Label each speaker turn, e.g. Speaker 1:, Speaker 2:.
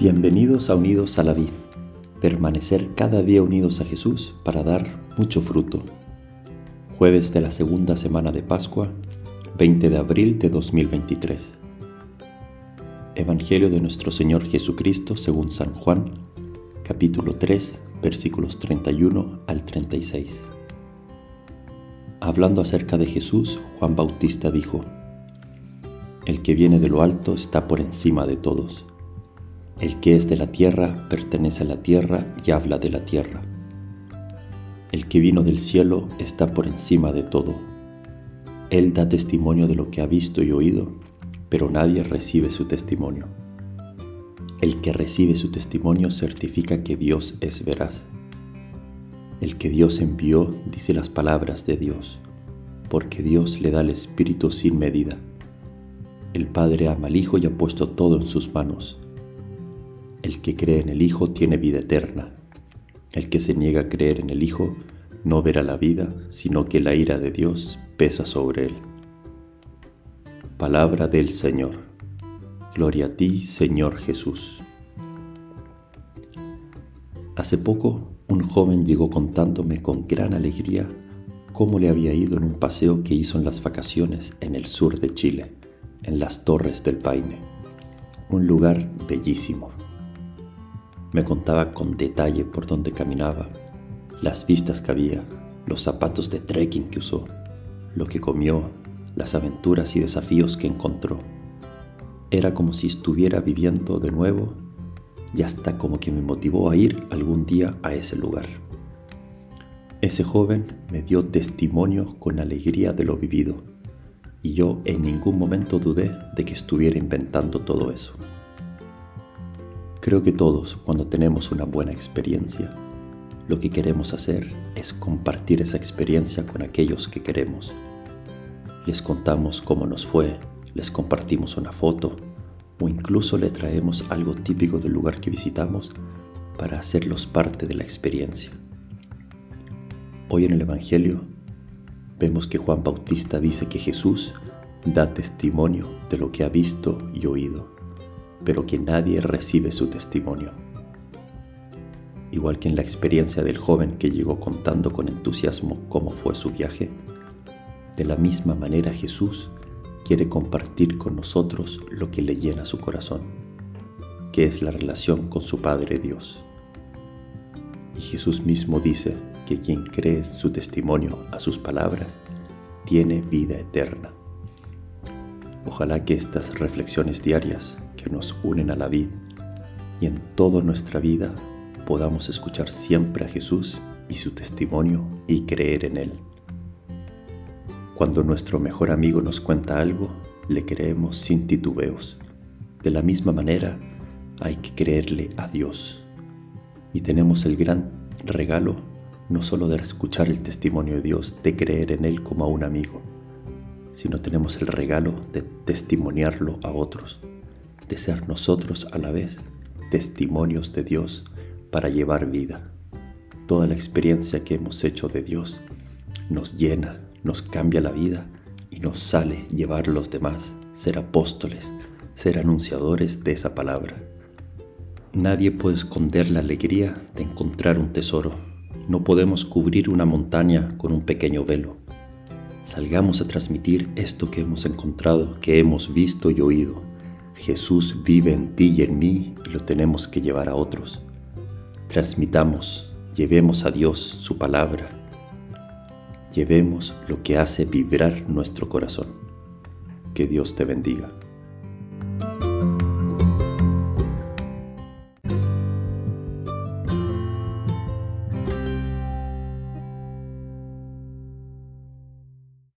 Speaker 1: Bienvenidos a Unidos a la Vid, permanecer cada día unidos a Jesús para dar mucho fruto. Jueves de la segunda semana de Pascua, 20 de abril de 2023. Evangelio de nuestro Señor Jesucristo según San Juan, capítulo 3, versículos 31 al 36. Hablando acerca de Jesús, Juan Bautista dijo, El que viene de lo alto está por encima de todos el que es de la tierra pertenece a la tierra y habla de la tierra. El que vino del cielo está por encima de todo. Él da testimonio de lo que ha visto y oído, pero nadie recibe su testimonio. El que recibe su testimonio certifica que Dios es veraz. El que Dios envió dice las palabras de Dios, porque Dios le da el Espíritu sin medida. El Padre ama al Hijo y ha puesto todo en sus manos. El que cree en el Hijo tiene vida eterna. El que se niega a creer en el Hijo no verá la vida, sino que la ira de Dios pesa sobre él. Palabra del Señor. Gloria a ti, Señor Jesús. Hace poco un joven llegó contándome con gran alegría cómo le había ido en un paseo que hizo en las vacaciones en el sur de Chile, en las Torres del Paine, un lugar bellísimo. Me contaba con detalle por dónde caminaba, las vistas que había, los zapatos de trekking que usó, lo que comió, las aventuras y desafíos que encontró. Era como si estuviera viviendo de nuevo y hasta como que me motivó a ir algún día a ese lugar. Ese joven me dio testimonio con alegría de lo vivido y yo en ningún momento dudé de que estuviera inventando todo eso. Creo que todos, cuando tenemos una buena experiencia, lo que queremos hacer es compartir esa experiencia con aquellos que queremos. Les contamos cómo nos fue, les compartimos una foto o incluso le traemos algo típico del lugar que visitamos para hacerlos parte de la experiencia. Hoy en el Evangelio vemos que Juan Bautista dice que Jesús da testimonio de lo que ha visto y oído pero que nadie recibe su testimonio. Igual que en la experiencia del joven que llegó contando con entusiasmo cómo fue su viaje, de la misma manera Jesús quiere compartir con nosotros lo que le llena su corazón, que es la relación con su Padre Dios. Y Jesús mismo dice que quien cree su testimonio a sus palabras tiene vida eterna. Ojalá que estas reflexiones diarias que nos unen a la vida y en toda nuestra vida podamos escuchar siempre a Jesús y su testimonio y creer en Él. Cuando nuestro mejor amigo nos cuenta algo, le creemos sin titubeos. De la misma manera, hay que creerle a Dios. Y tenemos el gran regalo no solo de escuchar el testimonio de Dios, de creer en Él como a un amigo, sino tenemos el regalo de testimoniarlo a otros, de ser nosotros a la vez testimonios de Dios para llevar vida. Toda la experiencia que hemos hecho de Dios nos llena, nos cambia la vida y nos sale llevar a los demás, ser apóstoles, ser anunciadores de esa palabra. Nadie puede esconder la alegría de encontrar un tesoro. No podemos cubrir una montaña con un pequeño velo. Salgamos a transmitir esto que hemos encontrado, que hemos visto y oído. Jesús vive en ti y en mí y lo tenemos que llevar a otros. Transmitamos, llevemos a Dios su palabra. Llevemos lo que hace vibrar nuestro corazón. Que Dios te bendiga.